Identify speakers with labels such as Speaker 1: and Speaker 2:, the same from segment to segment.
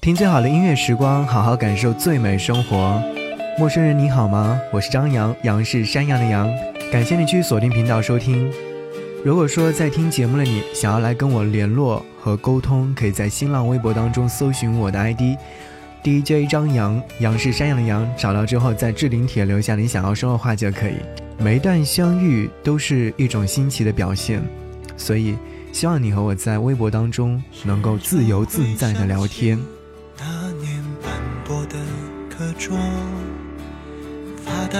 Speaker 1: 听最好的音乐时光，好好感受最美生活。陌生人你好吗？我是张扬，杨是山羊的羊。感谢你继续锁定频道收听。如果说在听节目的你想要来跟我联络和沟通，可以在新浪微博当中搜寻我的 ID DJ 张扬，杨是山羊的羊。找到之后，在置顶帖留下你想要说的话就可以。每一段相遇都是一种新奇的表现，所以希望你和我在微博当中能够自由自在的聊天。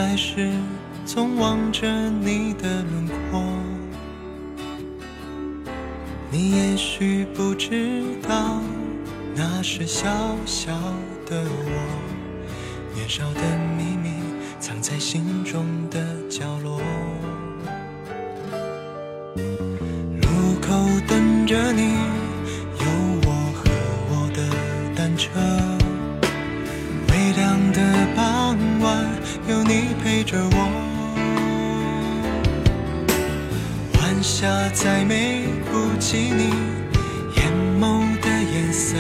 Speaker 2: 发呆时总望着你的轮廓。你也许不知道，那是小小的我，年少的秘密藏在心中的角落。路口等着你，有我和我的单车。微凉的傍晚，有你陪着我。晚霞再美不及你眼眸的颜色。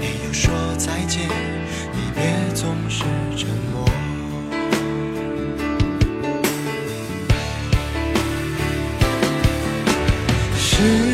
Speaker 2: 没有说再见，离别总是沉默。是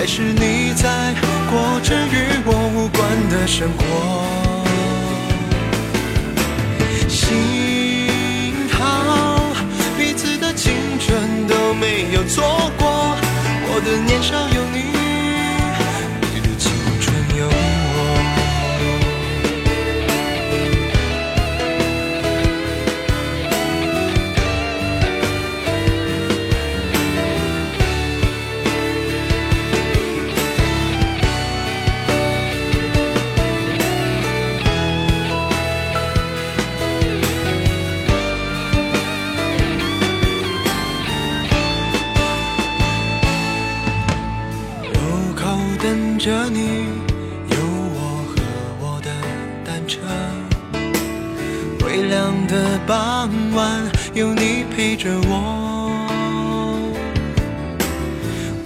Speaker 2: 还是你在过着与我无关的生活？幸好彼此的青春都没有错过，我的年少有你，车。微凉的傍晚，有你陪着我。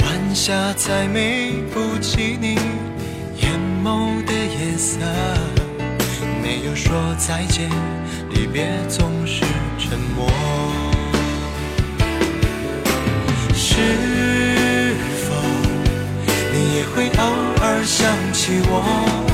Speaker 2: 晚霞再美不及你眼眸的颜色。没有说再见，离别总是沉默。是否你也会偶尔想起我？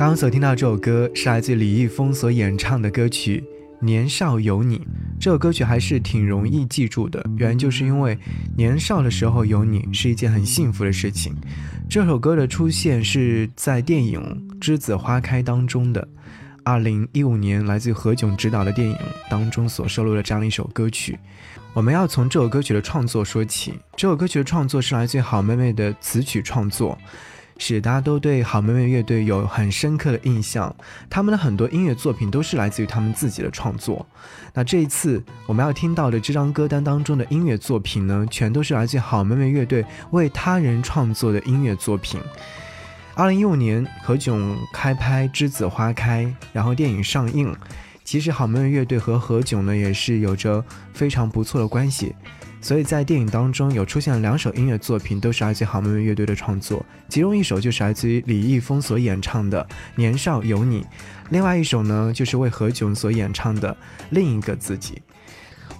Speaker 1: 刚刚所听到这首歌是来自李易峰所演唱的歌曲《年少有你》。这首歌曲还是挺容易记住的，原因就是因为年少的时候有你是一件很幸福的事情。这首歌的出现是在电影《栀子花开》当中的，二零一五年来自何炅执导的电影当中所收录的这样一首歌曲。我们要从这首歌曲的创作说起。这首歌曲的创作是来自于好妹妹的词曲创作。
Speaker 3: 使大家都对好妹妹乐队有很深刻的印象。他们的很多音乐作品都是来自于他们自己的创作。那这一次我们要听到的这张歌单当中的音乐作品呢，全都是来自好妹妹乐队为他人创作的音乐作品。二零一五年，何炅开拍《栀子花开》，然后电影上映。其实好妹妹乐队和何炅呢也是有着非常不错的关系。所以在电影当中有出现了两首音乐作品，都是来自好妹妹乐队的创作，其中一首就是来自于李易峰所演唱的《年少有你》，另外一首呢就是为何炅所演唱的《另一个自己》。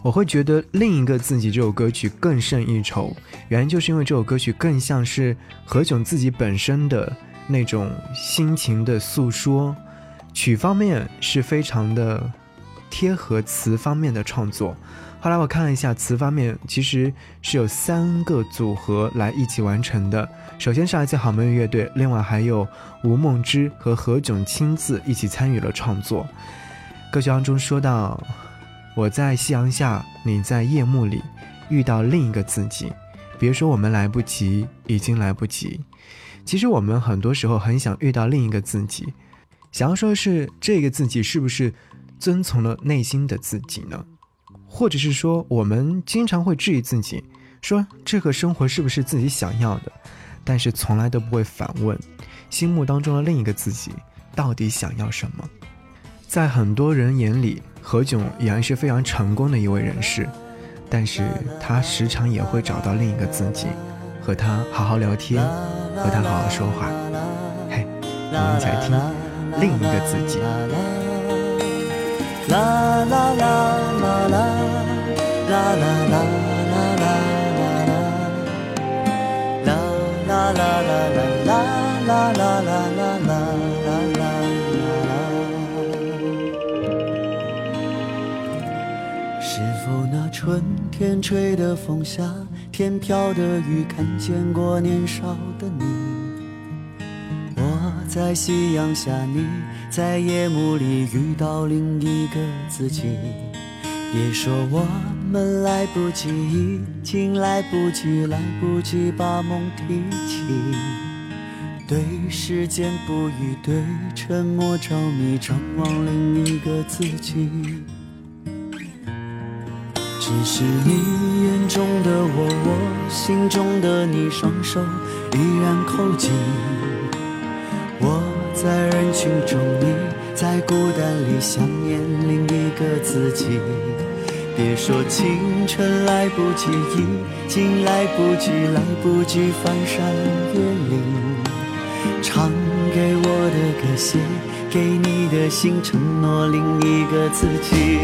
Speaker 3: 我会觉得《另一个自己》这首歌曲更胜一筹，原因就是因为这首歌曲更像是何炅自己本身的那种心情的诉说，曲方面是非常的贴合词方面的创作。后来我看了一下词方面，其实是有三个组合来一起完成的。首先是来自好妹妹乐队，另外还有吴梦之和何炅亲自一起参与了创作。歌曲当中说到：“我在夕阳下，你在夜幕里，遇到另一个自己。别说我们来不及，已经来不及。其实我们很多时候很想遇到另一个自己，想要说的是这个自己是不是遵从了内心的自己呢？”或者是说，我们经常会质疑自己，说这个生活是不是自己想要的，但是从来都不会反问，心目当中的另一个自己到底想要什么。在很多人眼里，何炅依然是非常成功的一位人士，但是他时常也会找到另一个自己，和他好好聊天，和他好好说话。嘿，我们一起来听另一个自己。啦啦啦啦啦，啦啦啦啦啦啦啦啦啦啦啦啦啦啦啦啦啦是否那春天吹的风，夏天飘的雨，看见过年少的你？我在夕阳下，你在夜幕里遇到另一个自己。别说我们来不及，已经来不及，来不及把梦提起。对时间不语，对沉默着迷，张望另一个自己。只是你眼中的我，我心中的你，双手依然扣紧。我在人群中，你在孤单里想念另一个自己。别说青春来不及，已经来不及，来不及翻山越岭。唱给我的歌，写给你的信，承诺另一个自己。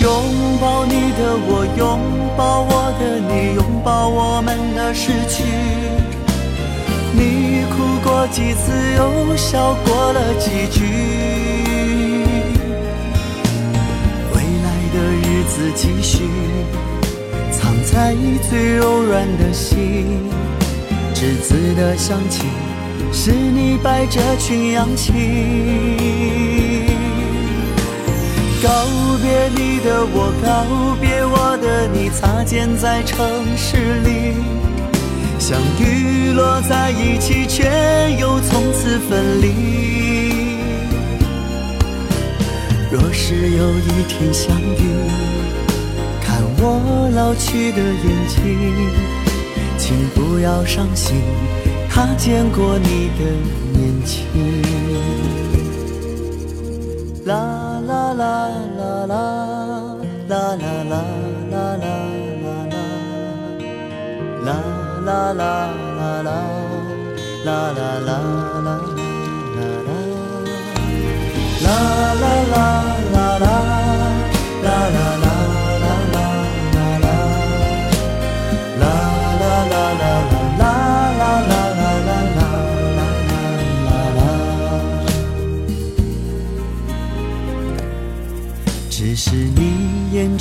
Speaker 3: 拥抱你的我，拥抱我的你，拥抱我们的失去。你哭过几次，又笑过了几句？的日子继续，藏在最柔软的心。栀子的香气，是你摆着群扬起。告别你的我，告别我的你，擦肩在城市里。相遇落在一起，却又从此分离。若是有一天相遇，我老去的眼睛，请不要伤心，他见过你的年轻。啦啦啦啦啦啦啦啦啦啦啦啦。啦啦啦啦啦啦啦啦啦啦啦啦啦啦啦啦啦。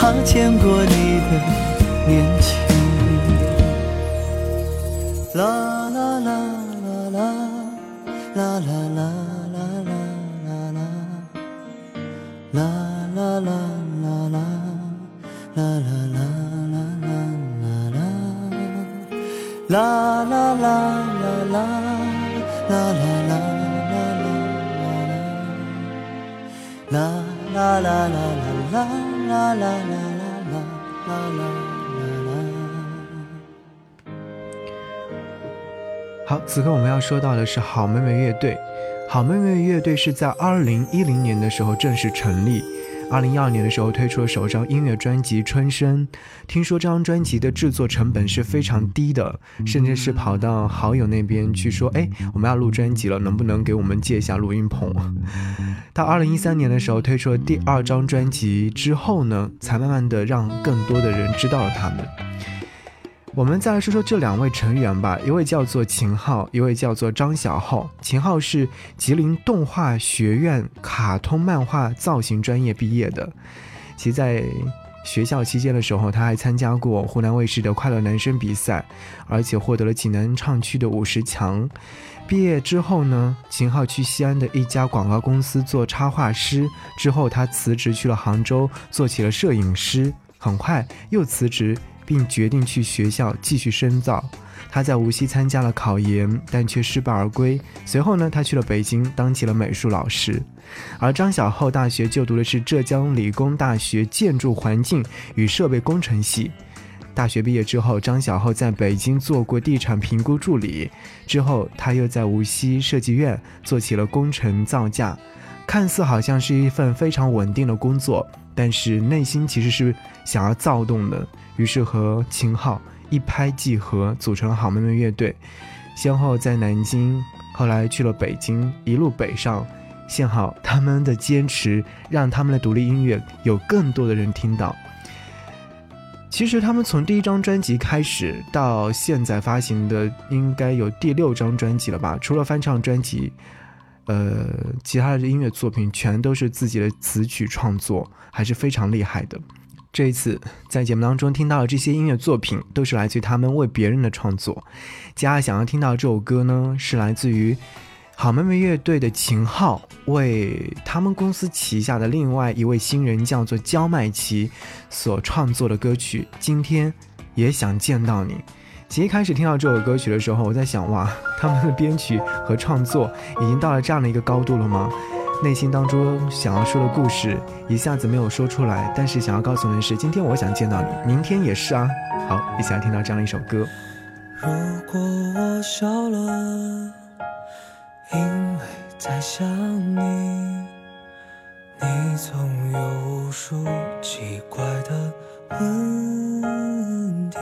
Speaker 3: 他见过你的年轻。啦啦啦啦啦，啦啦啦啦啦啦，啦啦啦啦啦，啦啦啦。啦啦啦啦啦，啦啦啦啦啦啦，啦啦啦啦啦啦啦啦啦啦啦啦。啦啦啦啦啦啦啦啦
Speaker 1: 好，此刻我们要说到的是好妹妹乐队。好妹妹乐队是在二零一零年的时候正式成立。二零一二年的时候推出了首张音乐专辑《春生》，听说这张专辑的制作成本是非常低的，甚至是跑到好友那边去说：“哎，我们要录专辑了，能不能给我们借一下录音棚？”到二零一三年的时候推出了第二张专辑之后呢，才慢慢的让更多的人知道了他们。我们再来说说这两位成员吧，一位叫做秦昊，一位叫做张小浩。秦昊是吉林动画学院卡通漫画造型专业毕业的，其在学校期间的时候，他还参加过湖南卫视的快乐男声比赛，而且获得了济南唱区的五十强。毕业之后呢，秦昊去西安的一家广告公司做插画师，之后他辞职去了杭州做起了摄影师，很快又辞职。并决定去学校继续深造。他在无锡参加了考研，但却失败而归。随后呢，他去了北京，当起了美术老师。而张小厚大学就读的是浙江理工大学建筑环境与设备工程系。大学毕业之后，张小厚在北京做过地产评估助理，之后他又在无锡设计院做起了工程造价。看似好像是一份非常稳定的工作，但是内心其实是想要躁动的。于是和秦昊一拍即合，组成了好妹妹乐队，先后在南京，后来去了北京，一路北上。幸好他们的坚持，让他们的独立音乐有更多的人听到。其实他们从第一张专辑开始，到现在发行的应该有第六张专辑了吧？除了翻唱专辑，呃，其他的音乐作品全都是自己的词曲创作，还是非常厉害的。这一次在节目当中听到的这些音乐作品，都是来自于他们为别人的创作。接下来想要听到这首歌呢，是来自于好妹妹乐队的秦昊为他们公司旗下的另外一位新人叫做焦麦琪所创作的歌曲。今天也想见到你。其实一开始听到这首歌曲的时候，我在想，哇，他们的编曲和创作已经到了这样的一个高度了吗？内心当中想要说的故事一下子没有说出来，但是想要告诉你的是，今天我想见到你，明天也是啊。好，一起来听到这样一首歌。
Speaker 2: 如果我笑了，因为在想你，你总有无数奇怪的问题。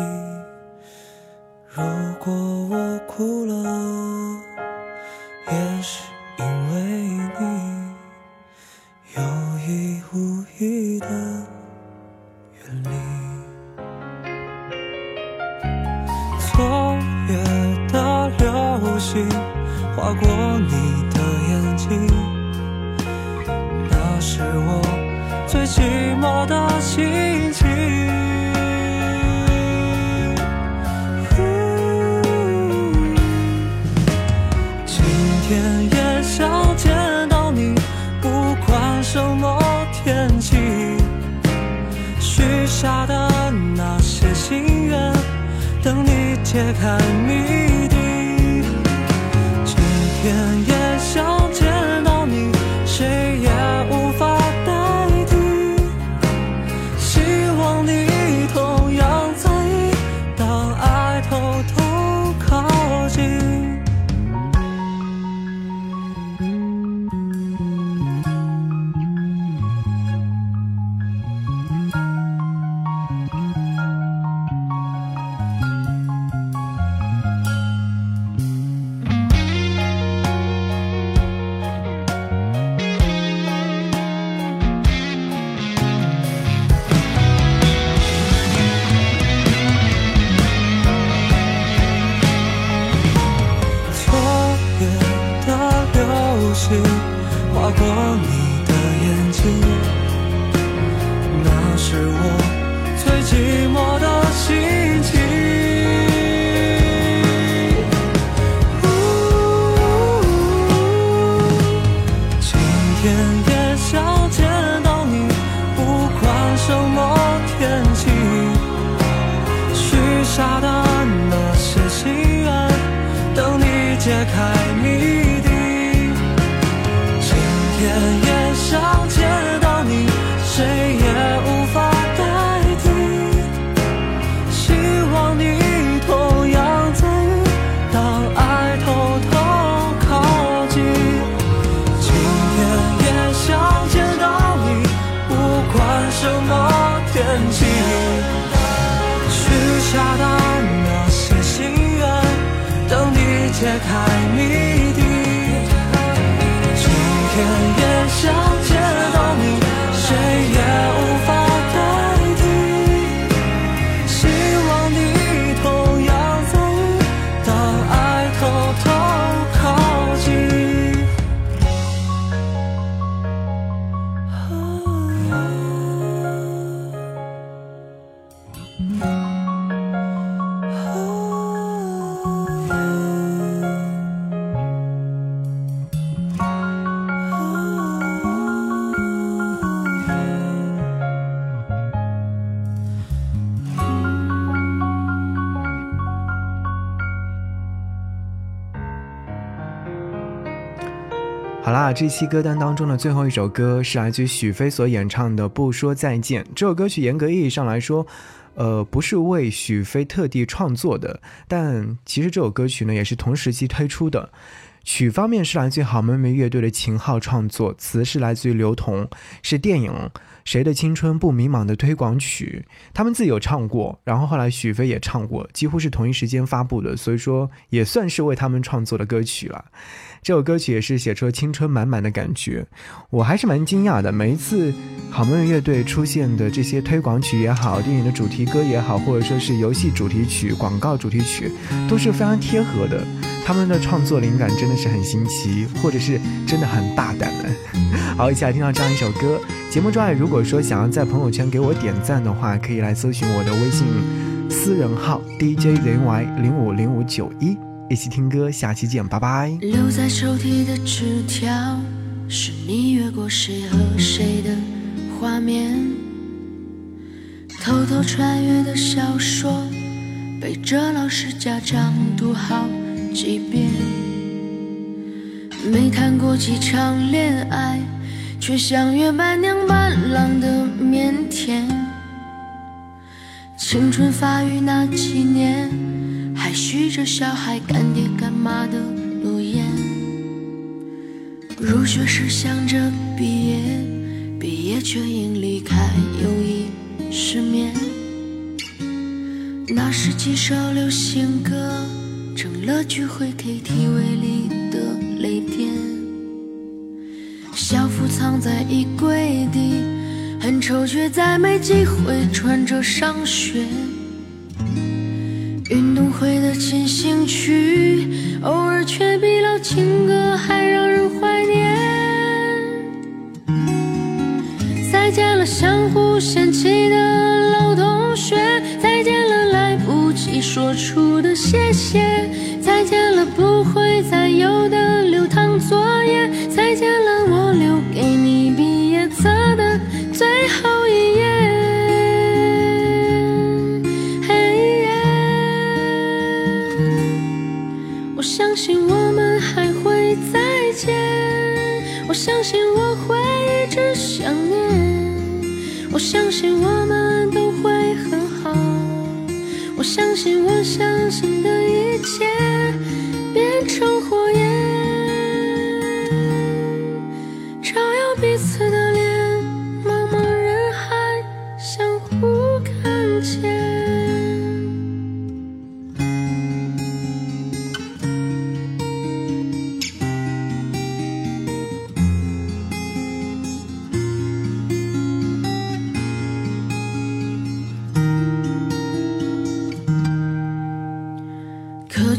Speaker 2: 如果我哭了，看你。
Speaker 4: 解开谜
Speaker 1: 这期歌单当中的最后一首歌是来自于许飞所演唱的《不说再见》。这首歌曲严格意义上来说，呃，不是为许飞特地创作的，但其实这首歌曲呢也是同时期推出的。曲方面是来自于好妹妹乐队的秦昊创作，词是来自于刘同，是电影《谁的青春不迷茫》的推广曲，他们自己有唱过，然后后来许飞也唱过，几乎是同一时间发布的，所以说也算是为他们创作的歌曲了。这首歌曲也是写出了青春满满的感觉，我还是蛮惊讶的。每一次好妹妹乐队出现的这些推广曲也好，电影的主题歌也好，或者说是游戏主题曲、广告主题曲，都是非常贴合的。他们的创作灵感真的是很新奇，或者是真的很大胆的。好，一起来听到这样一首歌。节目之外，如果说想要在朋友圈给我点赞的话，可以来搜寻我的微信私人号：DJZY 零五零五九一。一起听歌，下期见，拜拜。
Speaker 5: 留在抽屉的纸条，是你越过谁和谁的画面。偷偷穿越的小说，背着老师家长读好几遍。没谈过几场恋爱，却像约伴娘伴郎的腼腆。青春发育那几年。还许着小孩干爹干妈的诺言，入学时想着毕业，毕业却因离开友谊失眠。那时几首流行歌，成了聚会 KTV 里的泪点。校服藏在衣柜底，很丑却再没机会穿着上学。会的进行曲，偶尔却比老情歌还让人怀念。再见了相互嫌弃的老同学，再见了来不及说出的谢谢，再见了不会再有的留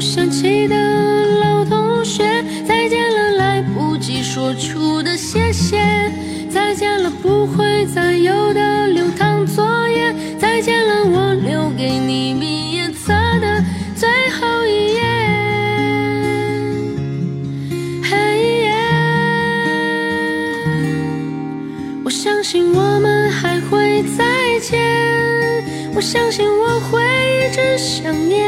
Speaker 5: 想起的老同学，再见了，来不及说出的谢谢，再见了，不会再有的流淌作业，再见了，我留给你毕业册的最后一页。嘿耶。我相信我们还会再见，我相信我会一直想念，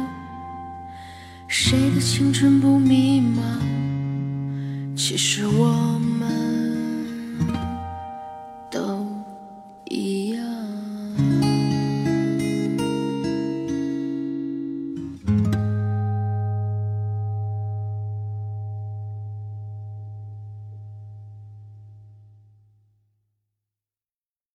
Speaker 5: 谁的青春不迷茫？其实我